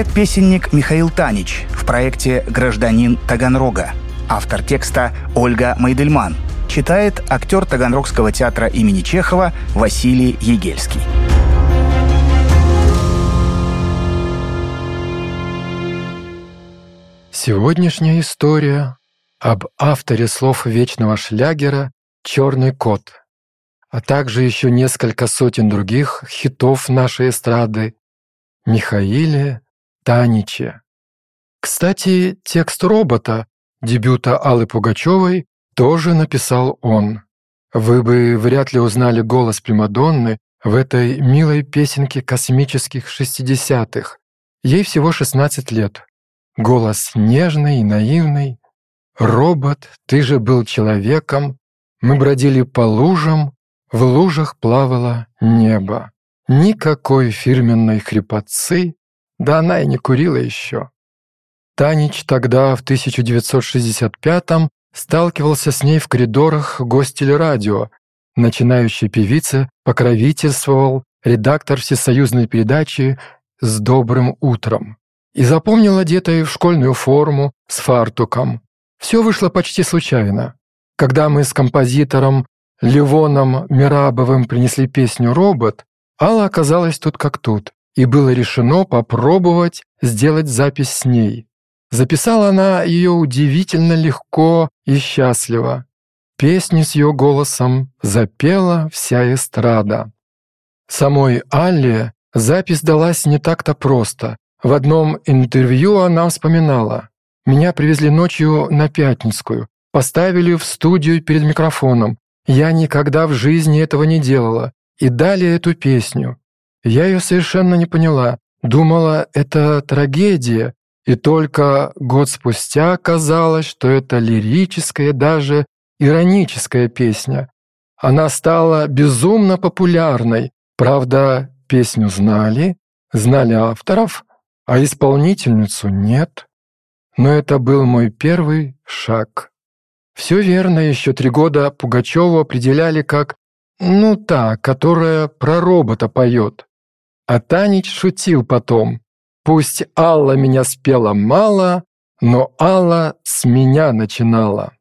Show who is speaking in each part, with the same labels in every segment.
Speaker 1: Поэт-песенник Михаил Танич в проекте «Гражданин Таганрога». Автор текста Ольга Майдельман. Читает актер Таганрогского театра имени Чехова Василий Егельский.
Speaker 2: Сегодняшняя история об авторе слов вечного шлягера «Черный кот», а также еще несколько сотен других хитов нашей эстрады Михаиле Таниче. Кстати, текст робота, дебюта Аллы Пугачевой, тоже написал он. Вы бы вряд ли узнали голос Примадонны в этой милой песенке космических шестидесятых. Ей всего 16 лет. Голос нежный и наивный. «Робот, ты же был человеком, мы бродили по лужам, в лужах плавало небо. Никакой фирменной хрипотцы, да она и не курила еще. Танич тогда, в 1965-м, сталкивался с ней в коридорах гостелерадио. Начинающей певице покровительствовал редактор всесоюзной передачи «С добрым утром» и запомнил одетой в школьную форму с фартуком. Все вышло почти случайно. Когда мы с композитором Ливоном Мирабовым принесли песню «Робот», Алла оказалась тут как тут, и было решено попробовать сделать запись с ней. Записала она ее удивительно легко и счастливо. Песню с ее голосом запела вся эстрада. Самой Алле запись далась не так-то просто. В одном интервью она вспоминала. «Меня привезли ночью на Пятницкую, поставили в студию перед микрофоном. Я никогда в жизни этого не делала. И дали эту песню. Я ее совершенно не поняла. Думала, это трагедия, и только год спустя оказалось, что это лирическая, даже ироническая песня. Она стала безумно популярной. Правда, песню знали, знали авторов, а исполнительницу нет. Но это был мой первый шаг. Все верно, еще три года Пугачеву определяли как «ну та, которая про робота поет». А Танич шутил потом. Пусть Алла меня спела мало, но Алла с меня начинала.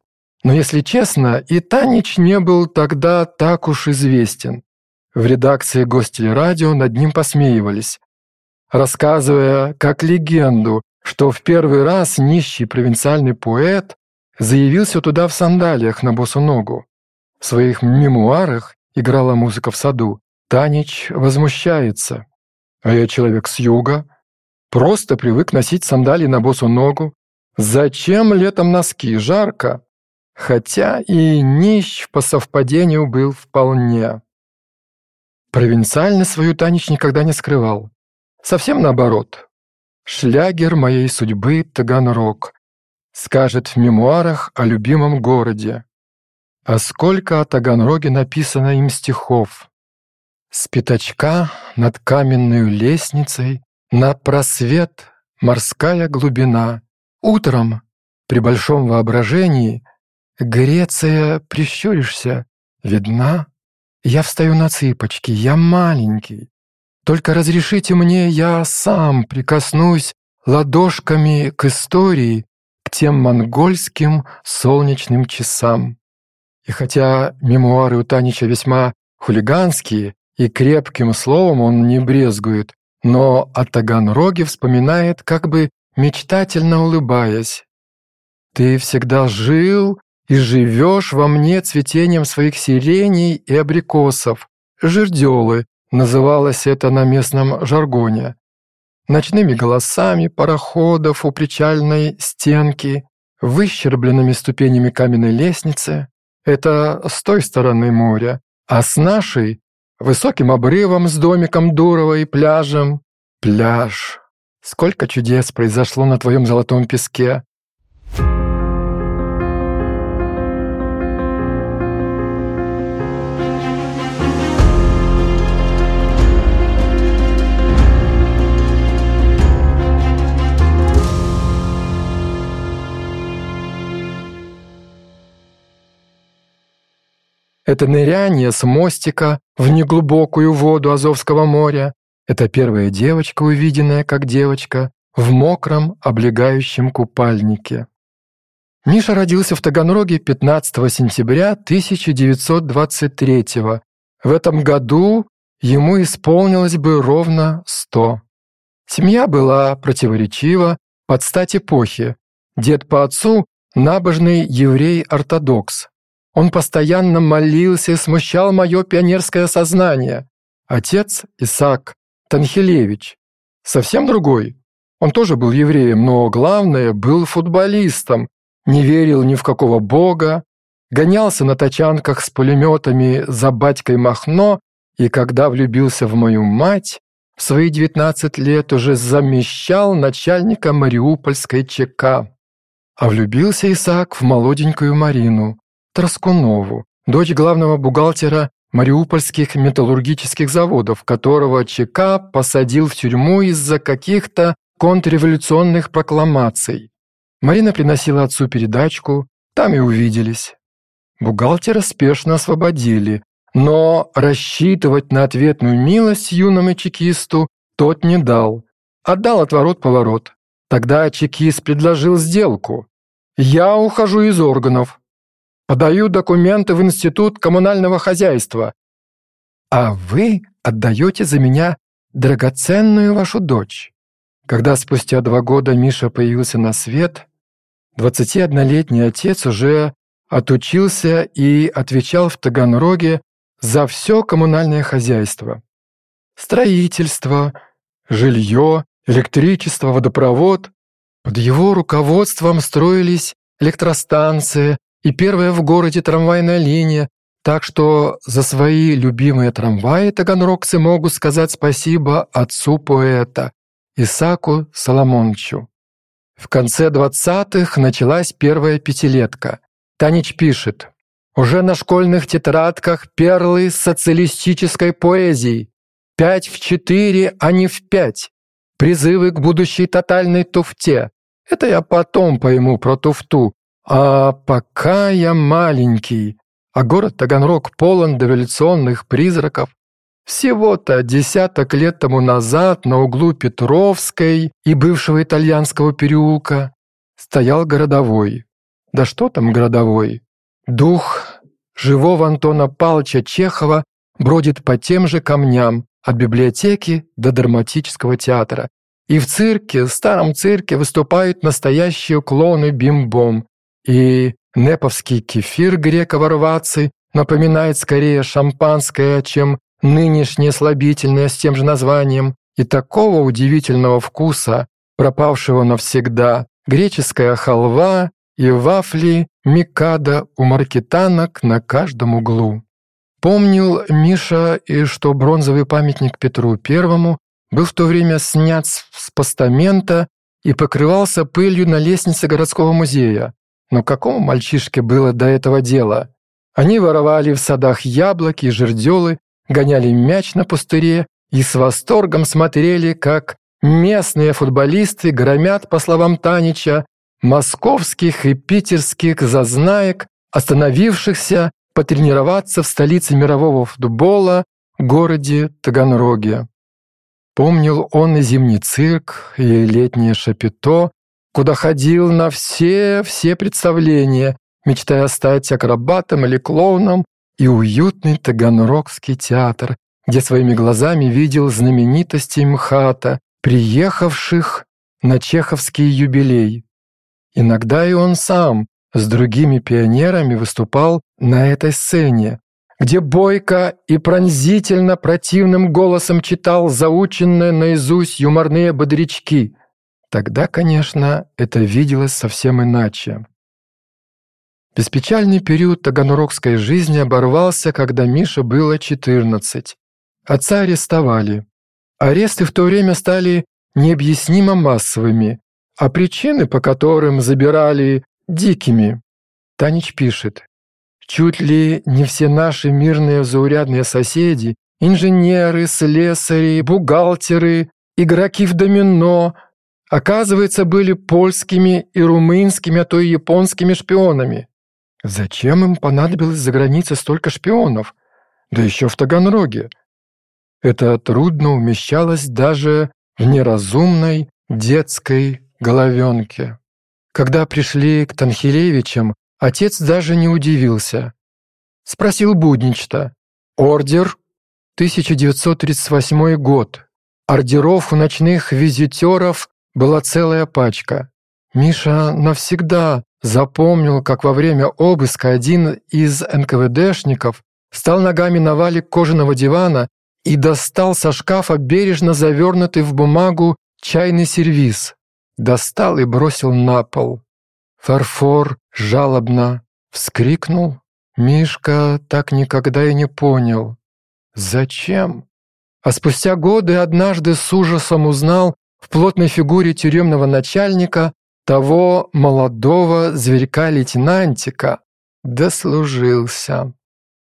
Speaker 2: Но если честно, и Танич не был тогда так уж известен. В редакции Гостелерадио над ним посмеивались, рассказывая как легенду, что в первый раз нищий провинциальный поэт заявился туда в сандалиях на босу ногу. В своих мемуарах играла музыка в саду. Танич возмущается. А я человек с юга, Просто привык носить сандалии на босу ногу. Зачем летом носки? Жарко. Хотя и нищ по совпадению был вполне. Провинциально свою Танич никогда не скрывал. Совсем наоборот. Шлягер моей судьбы Таганрог. Скажет в мемуарах о любимом городе. А сколько о Таганроге написано им стихов. С пятачка над каменной лестницей на просвет морская глубина. Утром, при большом воображении, Греция, прищуришься, видна. Я встаю на цыпочки, я маленький. Только разрешите мне, я сам прикоснусь ладошками к истории, к тем монгольским солнечным часам. И хотя мемуары у Танича весьма хулиганские, и крепким словом он не брезгует, но о Таганроге вспоминает, как бы мечтательно улыбаясь. «Ты всегда жил и живешь во мне цветением своих сиреней и абрикосов. Жердёлы» называлось это на местном жаргоне. Ночными голосами пароходов у причальной стенки, выщербленными ступенями каменной лестницы. Это с той стороны моря, а с нашей высоким обрывом с домиком Дурова и пляжем. Пляж. Сколько чудес произошло на твоем золотом песке. Это ныряние с мостика в неглубокую воду Азовского моря. Это первая девочка, увиденная как девочка, в мокром облегающем купальнике. Миша родился в Таганроге 15 сентября 1923 -го. В этом году ему исполнилось бы ровно 100. Семья была противоречива под стать эпохи. Дед по отцу – набожный еврей-ортодокс. Он постоянно молился и смущал мое пионерское сознание. Отец – Исаак Танхилевич. Совсем другой. Он тоже был евреем, но главное – был футболистом, не верил ни в какого бога, гонялся на тачанках с пулеметами за батькой Махно и когда влюбился в мою мать, в свои 19 лет уже замещал начальника Мариупольской ЧК. А влюбился Исаак в молоденькую Марину, Троскунову, дочь главного бухгалтера Мариупольских металлургических заводов, которого ЧК посадил в тюрьму из-за каких-то контрреволюционных прокламаций. Марина приносила отцу передачку, там и увиделись. Бухгалтера спешно освободили, но рассчитывать на ответную милость юному чекисту тот не дал. Отдал отворот-поворот. Тогда чекист предложил сделку. «Я ухожу из органов. Подаю документы в Институт коммунального хозяйства. А вы отдаете за меня драгоценную вашу дочь». Когда спустя два года Миша появился на свет, 21-летний отец уже отучился и отвечал в Таганроге за все коммунальное хозяйство. Строительство, жилье, электричество, водопровод. Под его руководством строились электростанции и первая в городе трамвайная линия, так что за свои любимые трамваи таганрогцы могут сказать спасибо отцу поэта Исаку Соломоновичу. В конце 20-х началась первая пятилетка. Танич пишет. Уже на школьных тетрадках перлы социалистической поэзии. Пять в четыре, а не в пять. Призывы к будущей тотальной туфте. Это я потом пойму про туфту. А пока я маленький, а город Таганрог полон дореволюционных призраков, всего-то десяток лет тому назад на углу Петровской и бывшего итальянского переулка стоял городовой. Да что там городовой? Дух живого Антона Павловича Чехова бродит по тем же камням от библиотеки до драматического театра. И в цирке, старом цирке, выступают настоящие клоны бимбом. И неповский кефир греко-варвацы напоминает скорее шампанское, чем нынешнее слабительное с тем же названием, и такого удивительного вкуса, пропавшего навсегда, греческая халва и вафли Микада у маркетанок на каждом углу. Помнил Миша, и что бронзовый памятник Петру Первому был в то время снят с постамента и покрывался пылью на лестнице городского музея. Но какому мальчишке было до этого дела? Они воровали в садах яблоки и жердёлы, гоняли мяч на пустыре и с восторгом смотрели, как местные футболисты громят, по словам Танича, московских и питерских зазнаек, остановившихся потренироваться в столице мирового футбола, городе Таганроге. Помнил он и зимний цирк, и летнее шапито, куда ходил на все-все представления, мечтая стать акробатом или клоуном, и уютный Таганрогский театр, где своими глазами видел знаменитостей МХАТа, приехавших на чеховский юбилей. Иногда и он сам с другими пионерами выступал на этой сцене, где бойко и пронзительно противным голосом читал заученные наизусть юморные бодрячки. Тогда, конечно, это виделось совсем иначе. Беспечальный период таганрогской жизни оборвался, когда Мише было 14. Отца арестовали. Аресты в то время стали необъяснимо массовыми, а причины, по которым забирали, дикими. Танич пишет. Чуть ли не все наши мирные заурядные соседи, инженеры, слесари, бухгалтеры, игроки в домино, оказывается, были польскими и румынскими, а то и японскими шпионами. Зачем им понадобилось за границей столько шпионов? Да еще в Таганроге. Это трудно умещалось даже в неразумной детской головенке. Когда пришли к Танхилевичам, отец даже не удивился. Спросил буднично. «Ордер?» 1938 год. Ордеров у ночных визитеров была целая пачка. Миша навсегда запомнил, как во время обыска один из НКВДшников встал ногами на валик кожаного дивана и достал со шкафа бережно завернутый в бумагу чайный сервиз. Достал и бросил на пол. Фарфор жалобно вскрикнул. Мишка так никогда и не понял. Зачем? А спустя годы однажды с ужасом узнал в плотной фигуре тюремного начальника того молодого зверька-лейтенантика. Дослужился.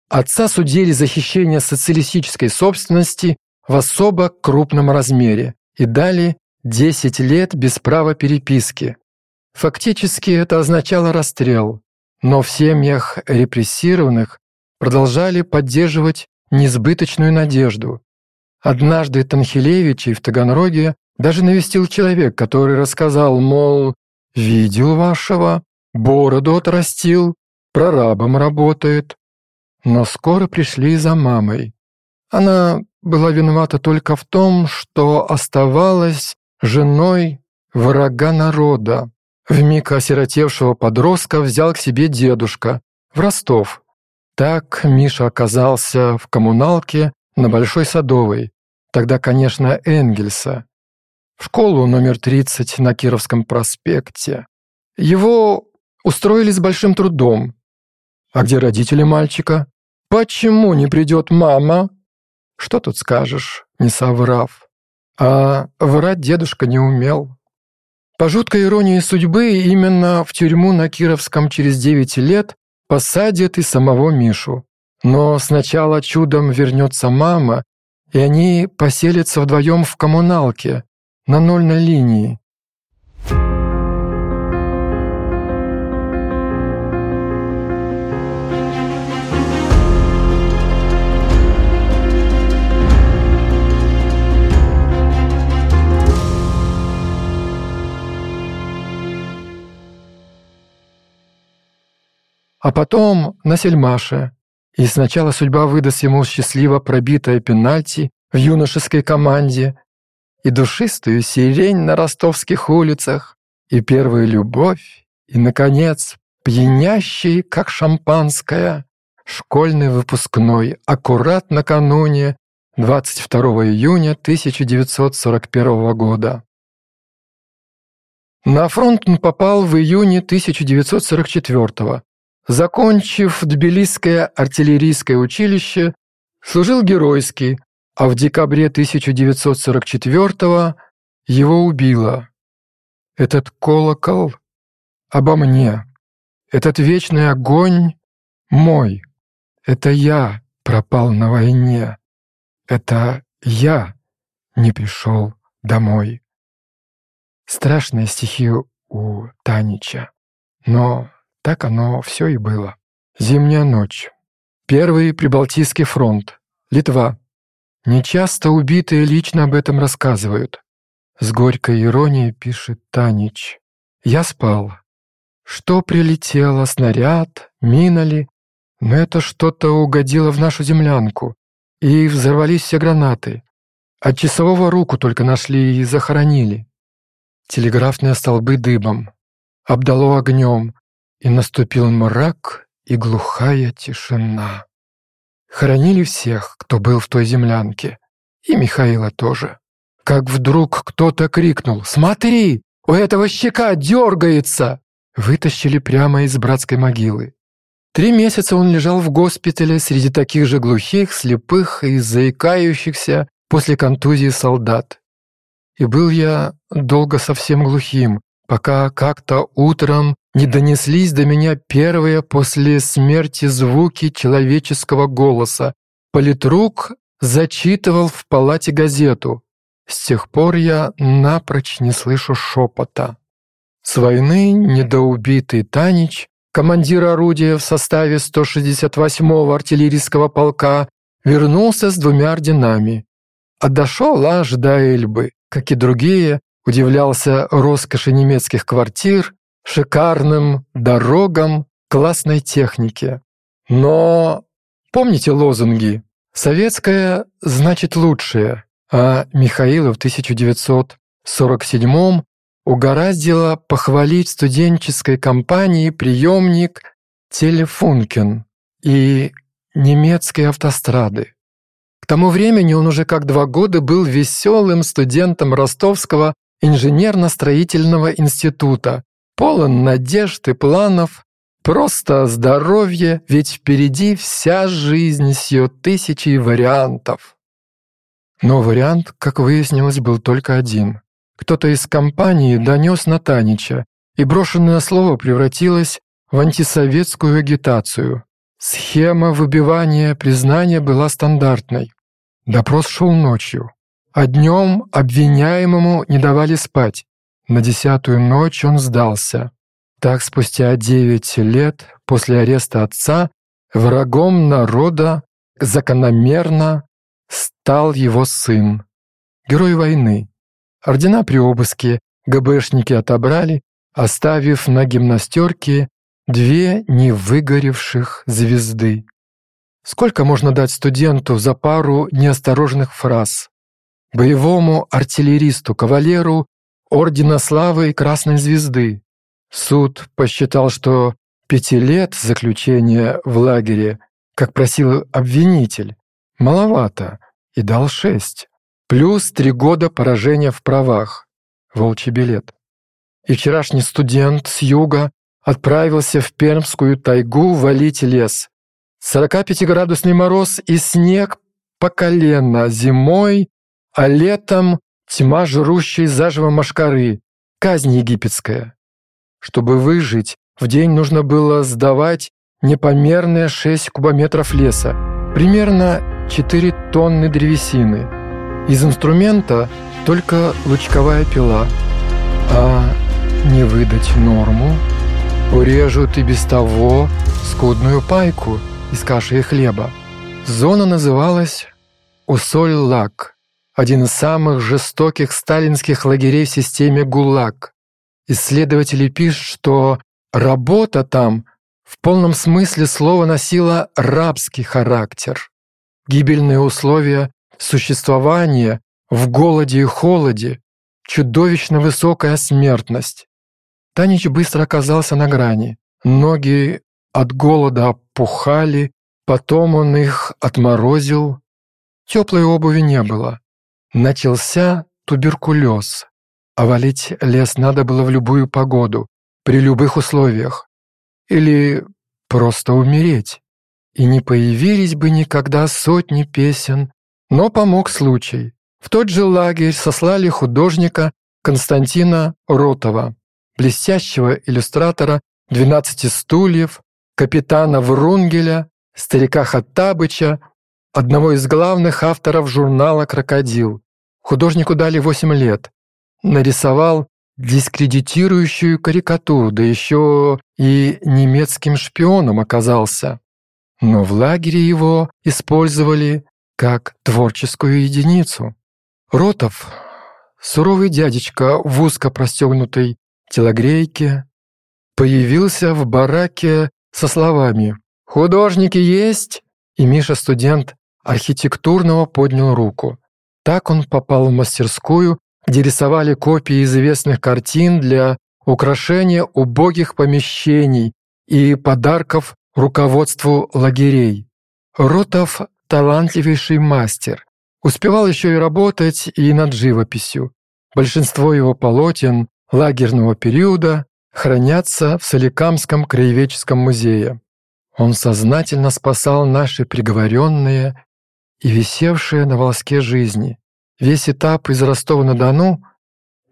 Speaker 2: Отца судили за хищение социалистической собственности в особо крупном размере и дали 10 лет без права переписки. Фактически это означало расстрел, но в семьях репрессированных продолжали поддерживать несбыточную надежду. Однажды Танхилевичей в Таганроге даже навестил человек, который рассказал, мол, «Видел вашего, бороду отрастил, прорабом работает, но скоро пришли за мамой. Она была виновата только в том, что оставалась женой врага народа. Вмиг осиротевшего подростка взял к себе дедушка в Ростов. Так Миша оказался в коммуналке на Большой Садовой, тогда, конечно, Энгельса, в школу номер 30 на Кировском проспекте. Его устроили с большим трудом. А где родители мальчика? «Почему не придет мама?» Что тут скажешь, не соврав. А врать дедушка не умел. По жуткой иронии судьбы, именно в тюрьму на Кировском через 9 лет посадят и самого Мишу. Но сначала чудом вернется мама, и они поселятся вдвоем в коммуналке, на нольной линии. А потом на Сельмаше. И сначала судьба выдаст ему счастливо пробитое пенальти в юношеской команде, и душистую сирень на ростовских улицах, и первую любовь, и, наконец, пьянящий, как шампанское, школьный выпускной, аккурат накануне 22 июня 1941 года. На фронт он попал в июне 1944 Закончив Тбилисское артиллерийское училище, служил геройски, а в декабре 1944 его убило. Этот колокол обо мне, этот вечный огонь мой, это я пропал на войне, это я не пришел домой. Страшные стихи у Танича, но так оно все и было. Зимняя ночь. Первый Прибалтийский фронт. Литва. Нечасто убитые лично об этом рассказывают. С горькой иронией пишет Танич. Я спал. Что прилетело, снаряд, мина ли? Но это что-то угодило в нашу землянку. И взорвались все гранаты. От часового руку только нашли и захоронили. Телеграфные столбы дыбом. Обдало огнем и наступил мрак и глухая тишина. Хоронили всех, кто был в той землянке, и Михаила тоже. Как вдруг кто-то крикнул «Смотри, у этого щека дергается!» Вытащили прямо из братской могилы. Три месяца он лежал в госпитале среди таких же глухих, слепых и заикающихся после контузии солдат. И был я долго совсем глухим, пока как-то утром не донеслись до меня первые после смерти звуки человеческого голоса. Политрук зачитывал в палате газету. С тех пор я напрочь не слышу шепота. С войны недоубитый Танич, командир орудия в составе 168-го артиллерийского полка, вернулся с двумя орденами. А дошел аж до Эльбы, как и другие, удивлялся роскоши немецких квартир, шикарным дорогам, классной технике. Но помните лозунги «Советское значит лучшее», а Михаила в 1947 угораздило похвалить студенческой компании приемник «Телефункен» и немецкой автострады. К тому времени он уже как два года был веселым студентом Ростовского инженерно-строительного института, полон надежд и планов, просто здоровье, ведь впереди вся жизнь с ее тысячей вариантов. Но вариант, как выяснилось, был только один. Кто-то из компании донес на Танича, и брошенное слово превратилось в антисоветскую агитацию. Схема выбивания признания была стандартной. Допрос шел ночью, а днем обвиняемому не давали спать. На десятую ночь он сдался. Так спустя девять лет после ареста отца врагом народа закономерно стал его сын. Герой войны. Ордена при обыске ГБшники отобрали, оставив на гимнастерке две невыгоревших звезды. Сколько можно дать студенту за пару неосторожных фраз? Боевому артиллеристу, кавалеру Ордена Славы и Красной Звезды. Суд посчитал, что пяти лет заключения в лагере, как просил обвинитель, маловато, и дал шесть. Плюс три года поражения в правах. Волчий билет. И вчерашний студент с юга отправился в Пермскую тайгу валить лес. 45-градусный мороз и снег по колено зимой, а летом тьма жрущей заживо машкары, казнь египетская. Чтобы выжить, в день нужно было сдавать непомерные 6 кубометров леса, примерно 4 тонны древесины. Из инструмента только лучковая пила, а не выдать норму урежут и без того скудную пайку из каши и хлеба. Зона называлась Усоль-Лак, один из самых жестоких сталинских лагерей в системе ГУЛАГ. Исследователи пишут, что работа там в полном смысле слова носила рабский характер. Гибельные условия существования в голоде и холоде, чудовищно высокая смертность. Танич быстро оказался на грани. Ноги от голода опухали, потом он их отморозил. Теплой обуви не было. Начался туберкулез. А валить лес надо было в любую погоду, при любых условиях. Или просто умереть. И не появились бы никогда сотни песен, но помог случай. В тот же лагерь сослали художника Константина Ротова блестящего иллюстратора «Двенадцати стульев», капитана Врунгеля, старика Хаттабыча, одного из главных авторов журнала «Крокодил». Художнику дали восемь лет. Нарисовал дискредитирующую карикатуру, да еще и немецким шпионом оказался. Но в лагере его использовали как творческую единицу. Ротов, суровый дядечка в узко простегнутой телогрейке, появился в бараке со словами «Художники есть?» И Миша-студент архитектурного поднял руку. Так он попал в мастерскую, где рисовали копии известных картин для украшения убогих помещений и подарков руководству лагерей. Ротов – талантливейший мастер. Успевал еще и работать и над живописью. Большинство его полотен лагерного периода хранятся в Соликамском краеведческом музее. Он сознательно спасал наши приговоренные и висевшие на волоске жизни. Весь этап из Ростова-на-Дону,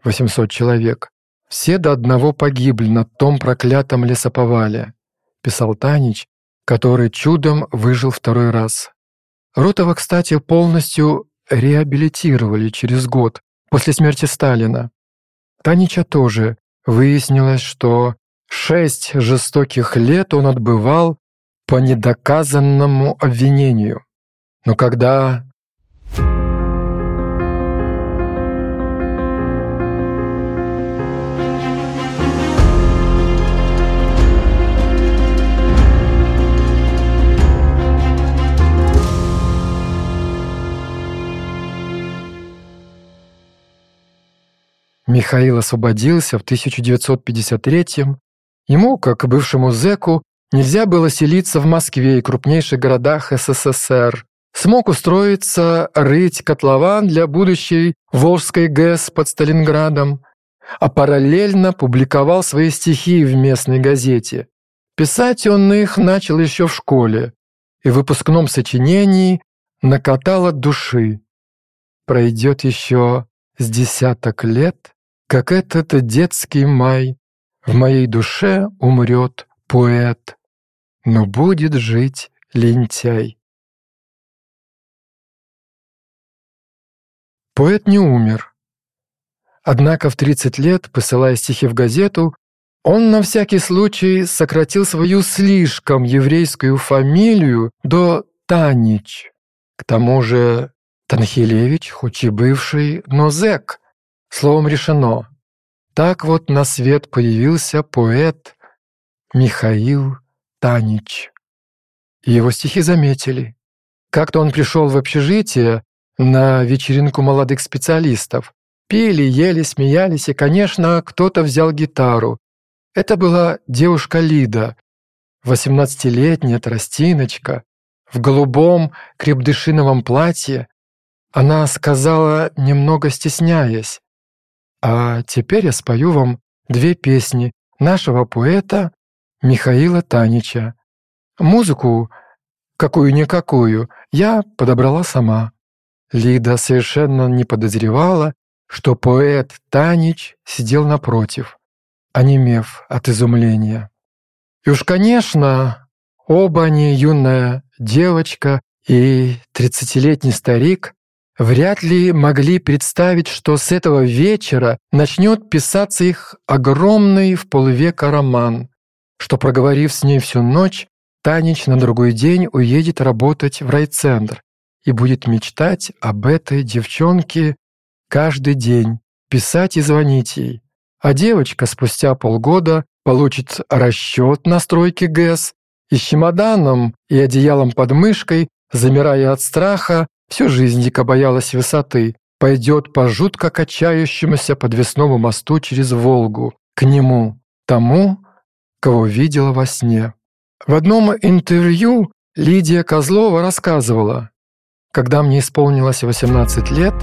Speaker 2: 800 человек, все до одного погибли на том проклятом лесоповале, писал Танич, который чудом выжил второй раз. Ротова, кстати, полностью реабилитировали через год после смерти Сталина. Танича тоже выяснилось, что шесть жестоких лет он отбывал по недоказанному обвинению. Но когда... Михаил освободился в 1953-м, Ему, как бывшему зэку, нельзя было селиться в Москве и крупнейших городах СССР, Смог устроиться рыть котлован для будущей Волжской ГЭС под Сталинградом, а параллельно публиковал свои стихи в местной газете. Писать он их начал еще в школе и в выпускном сочинении накатал от души. Пройдет еще с десяток лет, как этот детский май, в моей душе умрет поэт, но будет жить лентяй. Поэт не умер. Однако в 30 лет, посылая стихи в газету, он на всякий случай сократил свою слишком еврейскую фамилию до Танич. К тому же Танхилевич, хоть и бывший, но зэк. Словом решено. Так вот на свет появился поэт Михаил Танич. Его стихи заметили. Как-то он пришел в общежитие на вечеринку молодых специалистов. Пили, ели, смеялись, и, конечно, кто-то взял гитару. Это была девушка Лида, 18-летняя тростиночка, в голубом крепдышиновом платье. Она сказала, немного стесняясь, а теперь я спою вам две песни нашего поэта Михаила Танича. Музыку, какую-никакую, я подобрала сама. Лида совершенно не подозревала, что поэт Танич сидел напротив, онемев от изумления. И уж, конечно, оба они, юная девочка и тридцатилетний старик, вряд ли могли представить, что с этого вечера начнет писаться их огромный в полвека роман, что, проговорив с ней всю ночь, Танич на другой день уедет работать в райцентр и будет мечтать об этой девчонке каждый день, писать и звонить ей. А девочка спустя полгода получит расчет на стройке ГЭС и с чемоданом и одеялом под мышкой, замирая от страха, Всю жизнь дико боялась высоты, пойдет по жутко качающемуся подвесному мосту через Волгу, к нему, тому, кого видела во сне. В одном интервью Лидия Козлова рассказывала, когда мне исполнилось 18 лет,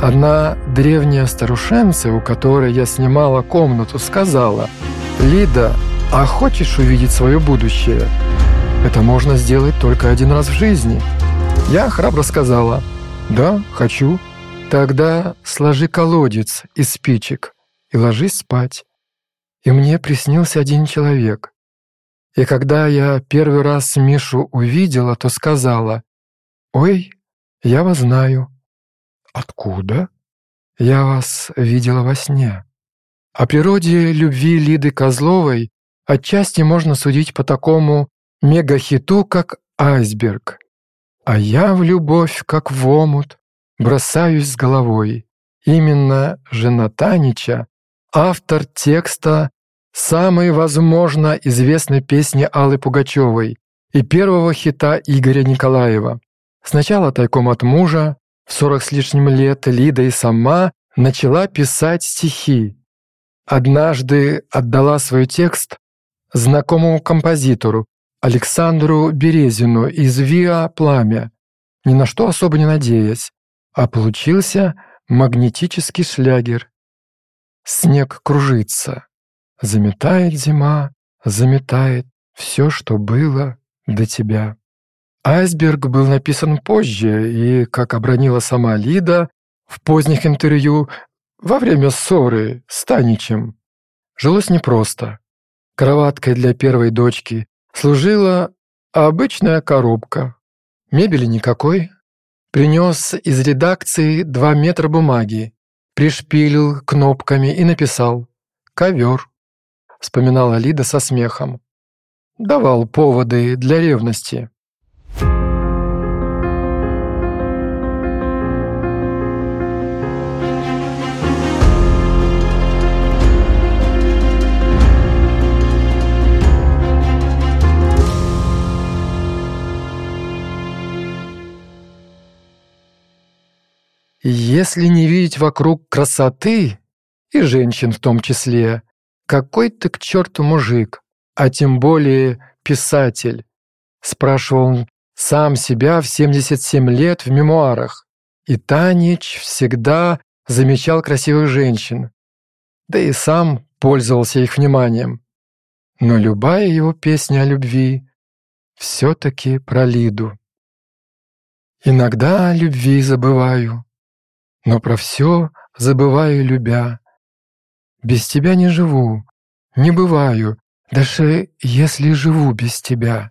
Speaker 2: одна древняя старушенция, у которой я снимала комнату, сказала, «Лида, а хочешь увидеть свое будущее? Это можно сделать только один раз в жизни». Я храбро сказала «Да, хочу». «Тогда сложи колодец из спичек и ложись спать». И мне приснился один человек. И когда я первый раз Мишу увидела, то сказала «Ой, я вас знаю». «Откуда?» «Я вас видела во сне». О природе любви Лиды Козловой отчасти можно судить по такому мегахиту, как «Айсберг». А я в любовь, как в омут, бросаюсь с головой. Именно жена Танича, автор текста самой, возможно, известной песни Аллы Пугачевой и первого хита Игоря Николаева. Сначала тайком от мужа, в сорок с лишним лет Лида и сама начала писать стихи. Однажды отдала свой текст знакомому композитору, Александру Березину из «Виа Пламя», ни на что особо не надеясь, а получился магнетический шлягер. Снег кружится, заметает зима, заметает все, что было до тебя. «Айсберг» был написан позже, и, как обронила сама Лида в поздних интервью, во время ссоры с Таничем, жилось непросто. Кроваткой для первой дочки служила обычная коробка. Мебели никакой. Принес из редакции два метра бумаги, пришпилил кнопками и написал «Ковер», вспоминала Лида со смехом. Давал поводы для ревности. Если не видеть вокруг красоты и женщин в том числе. «Какой ты к черту мужик, а тем более писатель?» спрашивал сам себя в 77 лет в мемуарах. И Танич всегда замечал красивых женщин, да и сам пользовался их вниманием. Но любая его песня о любви все-таки про Лиду. Иногда о любви забываю, но про все забываю, любя. Без тебя не живу, не бываю, даже если живу без тебя.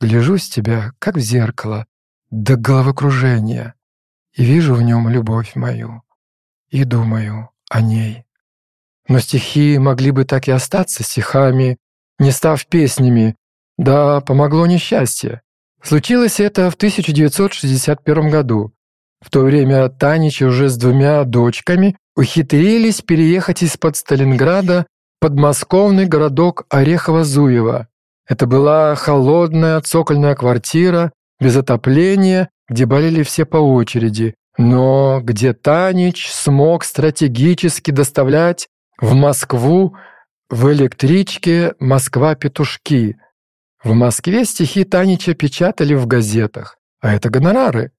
Speaker 2: Гляжу с тебя, как в зеркало, до головокружения, и вижу в нем любовь мою, и думаю о ней. Но стихи могли бы так и остаться стихами, не став песнями, да помогло несчастье. Случилось это в 1961 году. В то время Танич уже с двумя дочками ухитрились переехать из-под Сталинграда в подмосковный городок Орехово-Зуево. Это была холодная цокольная квартира, без отопления, где болели все по очереди, но где Танич смог стратегически доставлять в Москву в электричке «Москва-петушки». В Москве стихи Танича печатали в газетах, а это гонорары.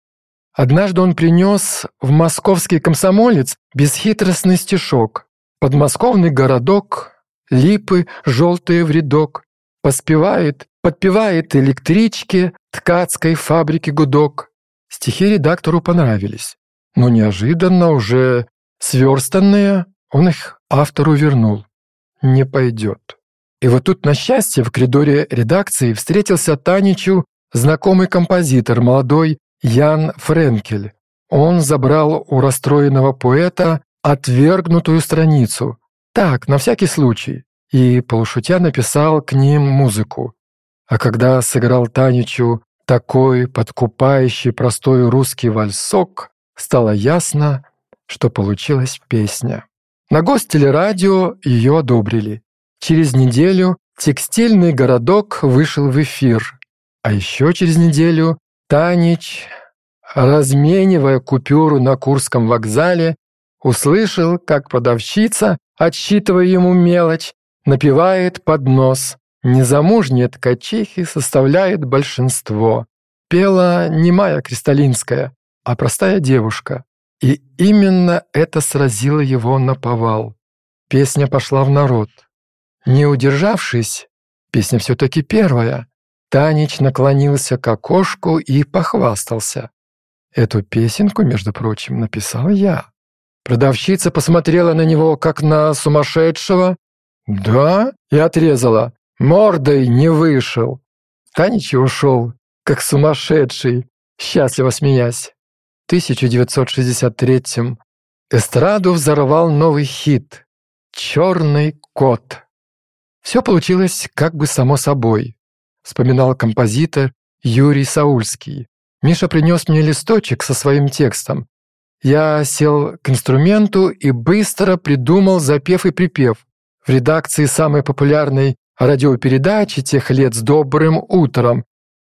Speaker 2: Однажды он принес в московский комсомолец бесхитростный стишок. Подмосковный городок, липы желтые в рядок, поспевает, подпевает электричке ткацкой фабрики гудок. Стихи редактору понравились, но неожиданно уже сверстанные он их автору вернул. Не пойдет. И вот тут, на счастье, в коридоре редакции встретился Таничу знакомый композитор, молодой Ян Френкель. Он забрал у расстроенного поэта отвергнутую страницу. Так, на всякий случай. И, полушутя, написал к ним музыку. А когда сыграл Таничу такой подкупающий простой русский вальсок, стало ясно, что получилась песня. На гостелерадио ее одобрили. Через неделю текстильный городок вышел в эфир. А еще через неделю Танич, разменивая купюру на Курском вокзале, услышал, как продавщица, отсчитывая ему мелочь, напевает под нос. Незамужние ткачихи составляет большинство. Пела не Майя Кристалинская, а простая девушка. И именно это сразило его на повал. Песня пошла в народ. Не удержавшись, песня все-таки первая, Танич наклонился к окошку и похвастался. Эту песенку, между прочим, написал я. Продавщица посмотрела на него, как на сумасшедшего. «Да?» и отрезала. «Мордой не вышел». Танич ушел, как сумасшедший, счастливо смеясь. 1963-м эстраду взорвал новый хит «Черный кот». Все получилось как бы само собой, вспоминал композитор Юрий Саульский. Миша принес мне листочек со своим текстом. Я сел к инструменту и быстро придумал запев и припев. В редакции самой популярной радиопередачи тех лет с добрым утром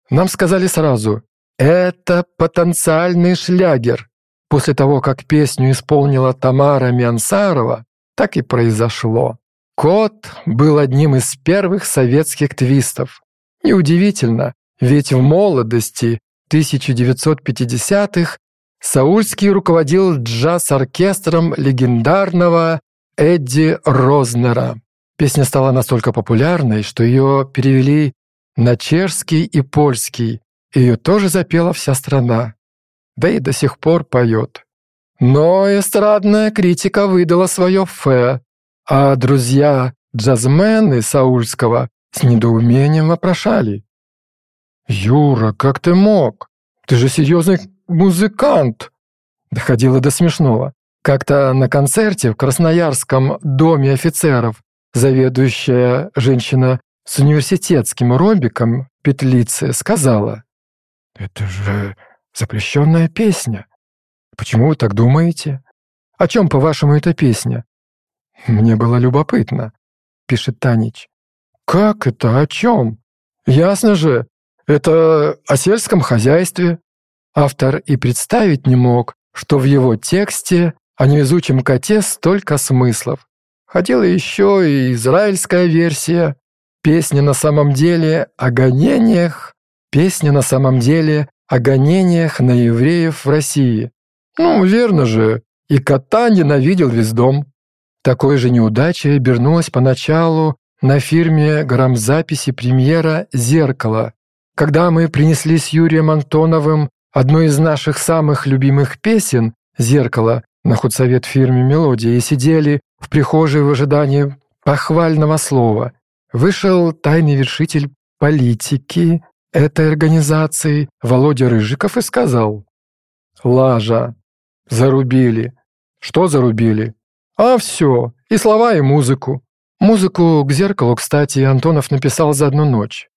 Speaker 2: нам сказали сразу это потенциальный шлягер. После того, как песню исполнила Тамара Миансарова, так и произошло. Кот был одним из первых советских твистов. Неудивительно, ведь в молодости 1950-х Саульский руководил джаз-оркестром легендарного Эдди Рознера. Песня стала настолько популярной, что ее перевели на чешский и польский, ее тоже запела вся страна. Да и до сих пор поет. Но эстрадная критика выдала свое фе, а друзья джазмены Саульского с недоумением вопрошали. «Юра, как ты мог? Ты же серьезный музыкант!» Доходило до смешного. Как-то на концерте в Красноярском доме офицеров заведующая женщина с университетским ромбиком петлицы сказала, это же запрещенная песня. Почему вы так думаете? О чем, по-вашему, эта песня? Мне было любопытно, пишет Танич. Как это о чем? Ясно же, это о сельском хозяйстве. Автор и представить не мог, что в его тексте о невезучем коте столько смыслов. Хотела еще и израильская версия. Песня на самом деле о гонениях. Песня на самом деле о гонениях на евреев в России. Ну, верно же, и кота ненавидел весь дом. Такой же неудачей обернулась поначалу на фирме грамзаписи премьера «Зеркало», когда мы принесли с Юрием Антоновым одну из наших самых любимых песен «Зеркало» на худсовет фирме «Мелодия» и сидели в прихожей в ожидании похвального слова. Вышел тайный вершитель политики этой организации Володя Рыжиков и сказал «Лажа, зарубили». «Что зарубили?» «А все, и слова, и музыку». Музыку к зеркалу, кстати, Антонов написал за одну ночь.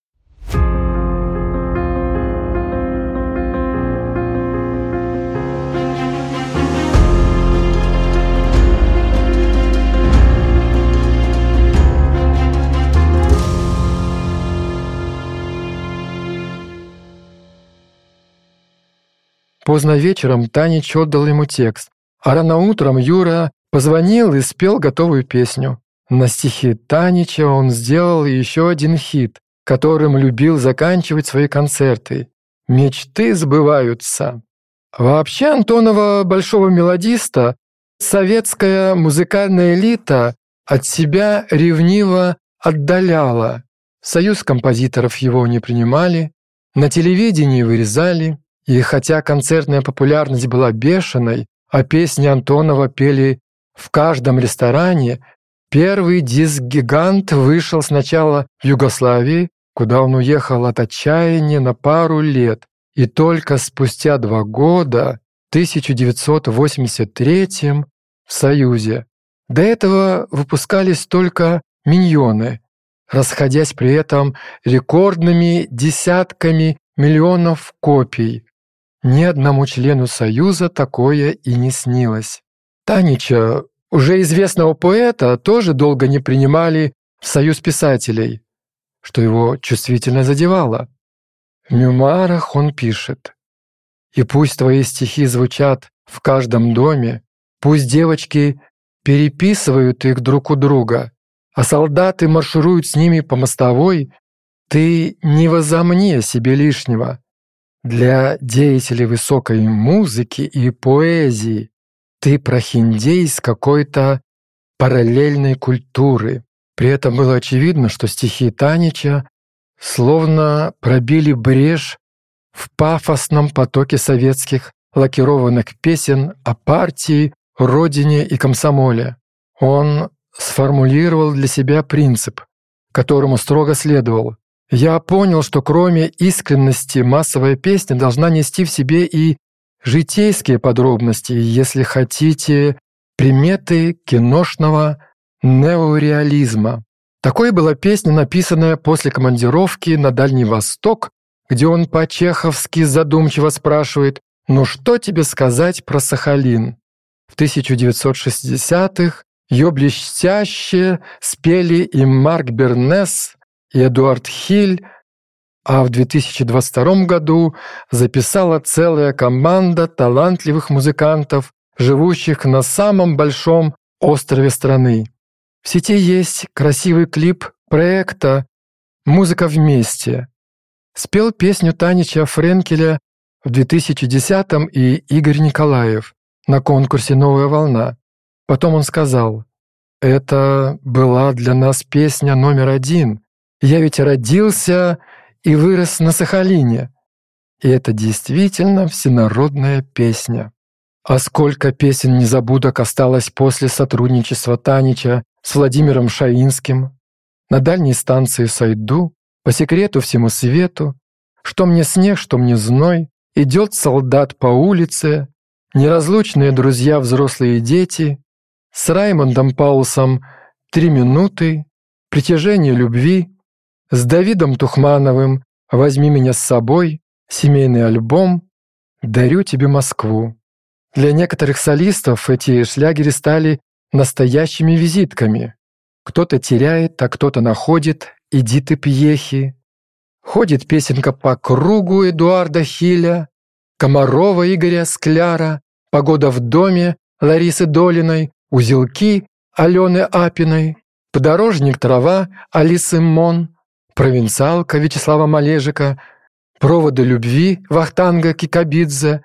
Speaker 2: Поздно вечером Танич отдал ему текст, а рано утром Юра позвонил и спел готовую песню. На стихи Танича он сделал еще один хит, которым любил заканчивать свои концерты. «Мечты сбываются». Вообще Антонова большого мелодиста советская музыкальная элита от себя ревниво отдаляла. Союз композиторов его не принимали, на телевидении вырезали, и хотя концертная популярность была бешеной, а песни Антонова пели в каждом ресторане, первый диск-гигант вышел сначала в Югославии, куда он уехал от отчаяния на пару лет, и только спустя два года, в 1983 в Союзе. До этого выпускались только «Миньоны», расходясь при этом рекордными десятками миллионов копий. Ни одному члену Союза такое и не снилось. Танича, уже известного поэта, тоже долго не принимали в Союз писателей, что его чувствительно задевало. В мемуарах он пишет «И пусть твои стихи звучат в каждом доме, пусть девочки переписывают их друг у друга, а солдаты маршируют с ними по мостовой, ты не возомни себе лишнего. Для деятелей высокой музыки и поэзии ты прохиндей с какой-то параллельной культуры. При этом было очевидно, что стихи Танича словно пробили брешь в пафосном потоке советских лакированных песен о партии, родине и комсомоле. Он сформулировал для себя принцип, которому строго следовал я понял, что кроме искренности массовая песня должна нести в себе и житейские подробности, если хотите, приметы киношного неореализма. Такой была песня, написанная после командировки на Дальний Восток, где он по-чеховски задумчиво спрашивает «Ну что тебе сказать про Сахалин?» В 1960-х ее блестяще спели и Марк Бернес, и Эдуард Хиль, а в 2022 году записала целая команда талантливых музыкантов, живущих на самом большом острове страны. В сети есть красивый клип проекта «Музыка вместе». Спел песню Танича Френкеля в 2010-м и Игорь Николаев на конкурсе «Новая волна». Потом он сказал, «Это была для нас песня номер один, я ведь родился и вырос на Сахалине. И это действительно всенародная песня. А сколько песен незабудок осталось после сотрудничества Танича с Владимиром Шаинским. На дальней станции сойду, по секрету всему свету, что мне снег, что мне зной, идет солдат по улице, неразлучные друзья, взрослые дети, с Раймондом Паулсом три минуты, притяжение любви, с Давидом Тухмановым «Возьми меня с собой», семейный альбом «Дарю тебе Москву». Для некоторых солистов эти шлягеры стали настоящими визитками. Кто-то теряет, а кто-то находит Эдиты Пьехи. Ходит песенка по кругу Эдуарда Хиля, Комарова Игоря Скляра, «Погода в доме» Ларисы Долиной, узелки Алены Апиной, подорожник трава Алисы Мон, провинциалка Вячеслава Малежика, проводы любви Вахтанга Кикабидзе,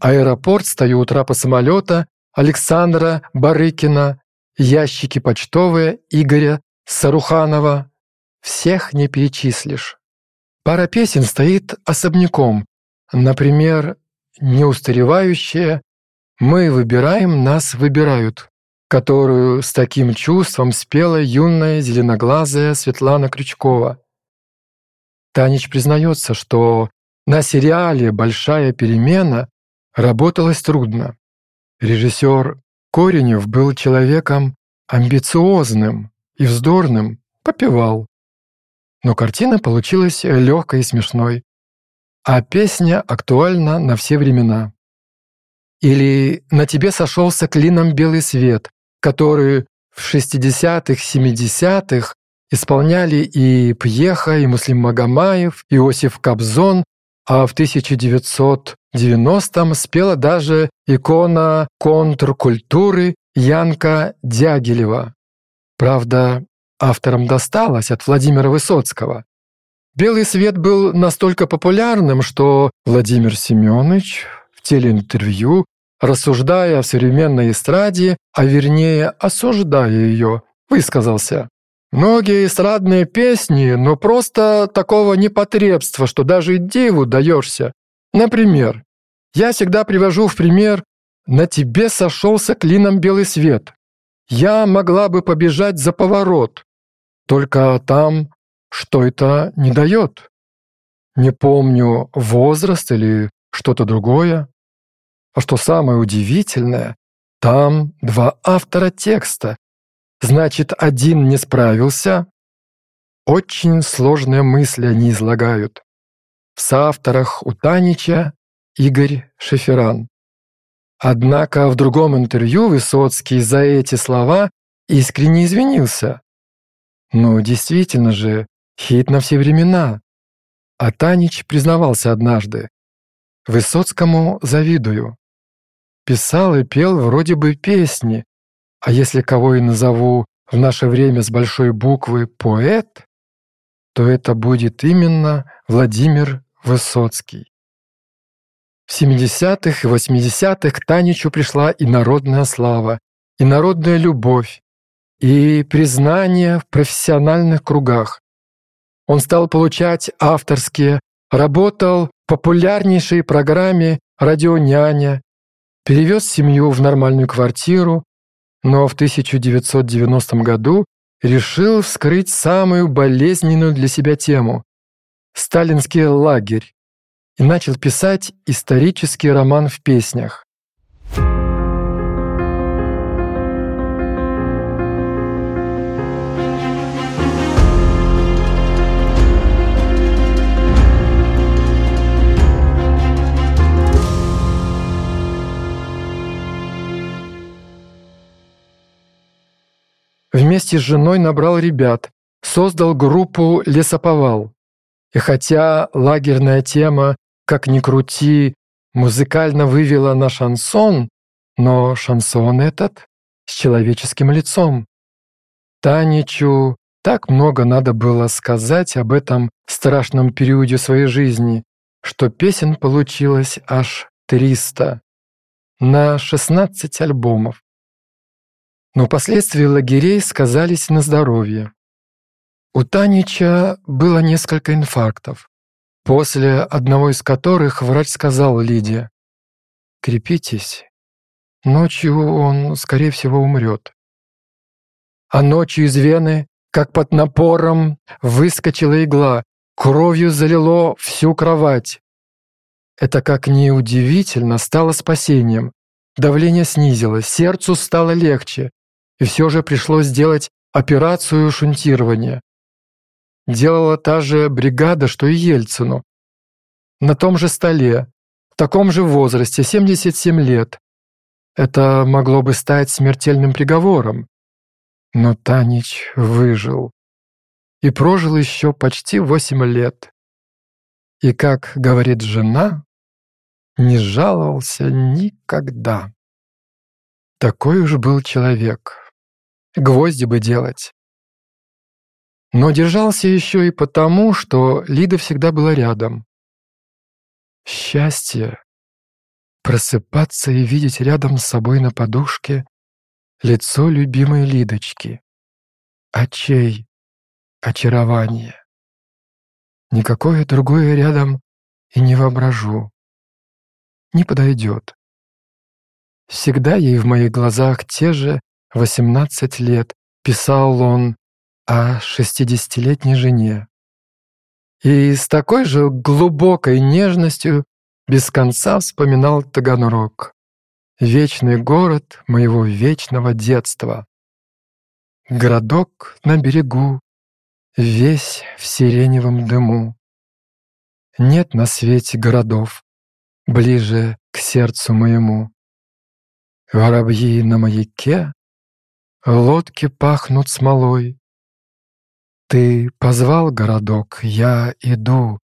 Speaker 2: аэропорт «Стою у трапа самолета» Александра Барыкина, ящики почтовые Игоря Саруханова. Всех не перечислишь. Пара песен стоит особняком. Например, «Неустаревающая», «Мы выбираем, нас выбирают», которую с таким чувством спела юная зеленоглазая Светлана Крючкова. Танич признается, что на сериале «Большая перемена» работалось трудно. Режиссер Коренев был человеком амбициозным и вздорным, попивал. Но картина получилась легкой и смешной, а песня актуальна на все времена. Или «На тебе сошелся клином белый свет», который в 60-х, 70-х исполняли и Пьеха, и Муслим Магомаев, и Иосиф Кобзон, а в 1990-м спела даже икона контркультуры Янка Дягилева. Правда, авторам досталось от Владимира Высоцкого. «Белый свет» был настолько популярным, что Владимир Семенович в телеинтервью, рассуждая о современной эстраде, а вернее осуждая ее, высказался. Многие эстрадные песни, но просто такого непотребства, что даже диву даешься. Например, я всегда привожу в пример «На тебе сошелся клином белый свет». Я могла бы побежать за поворот, только там что это не дает. Не помню, возраст или что-то другое. А что самое удивительное, там два автора текста, Значит, один не справился? Очень сложные мысли они излагают. В соавторах у Танича Игорь Шеферан. Однако в другом интервью Высоцкий за эти слова искренне извинился. Ну, действительно же, хит на все времена. А Танич признавался однажды. Высоцкому завидую. Писал и пел вроде бы песни, а если кого и назову в наше время с большой буквы «поэт», то это будет именно Владимир Высоцкий. В 70-х и 80-х к Таничу пришла и народная слава, и народная любовь, и признание в профессиональных кругах. Он стал получать авторские, работал в популярнейшей программе «Радио Няня», перевез семью в нормальную квартиру, но в 1990 году решил вскрыть самую болезненную для себя тему – сталинский лагерь, и начал писать исторический роман в песнях. Вместе с женой набрал ребят, создал группу «Лесоповал». И хотя лагерная тема, как ни крути, музыкально вывела на шансон, но шансон этот с человеческим лицом. Таничу так много надо было сказать об этом страшном периоде своей жизни, что песен получилось аж 300 на 16 альбомов но последствия лагерей сказались на здоровье. У Танича было несколько инфарктов, после одного из которых врач сказал Лиде, «Крепитесь, ночью он, скорее всего, умрет». А ночью из вены, как под напором, выскочила игла, кровью залило всю кровать. Это, как ни удивительно, стало спасением. Давление снизилось, сердцу стало легче, и все же пришлось сделать операцию шунтирования. Делала та же бригада, что и Ельцину. На том же столе, в таком же возрасте, 77 лет. Это могло бы стать смертельным приговором. Но Танич выжил. И прожил еще почти 8 лет. И, как говорит жена, не жаловался никогда. Такой уж был человек. Гвозди бы делать. Но держался еще и потому, что Лида всегда была рядом. Счастье — просыпаться и видеть рядом с собой на подушке лицо любимой Лидочки. Очей очарование. Никакое другое рядом и не воображу. Не подойдет. Всегда ей в моих глазах те же восемнадцать лет, писал он о шестидесятилетней жене. И с такой же глубокой нежностью без конца вспоминал Таганрог, вечный город моего вечного детства. Городок на берегу, весь в сиреневом дыму. Нет на свете городов ближе к сердцу моему. Воробьи на маяке, лодки пахнут смолой. Ты позвал городок, я иду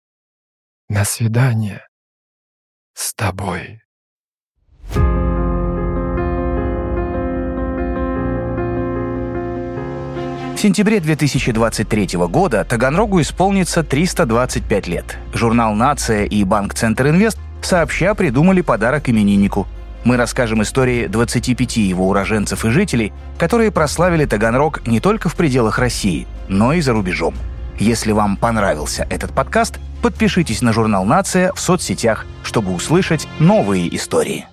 Speaker 2: на свидание с тобой.
Speaker 1: В сентябре 2023 года Таганрогу исполнится 325 лет. Журнал «Нация» и Банк Центр Инвест сообща придумали подарок имениннику – мы расскажем истории 25 его уроженцев и жителей, которые прославили Таганрог не только в пределах России, но и за рубежом. Если вам понравился этот подкаст, подпишитесь на журнал «Нация» в соцсетях, чтобы услышать новые истории.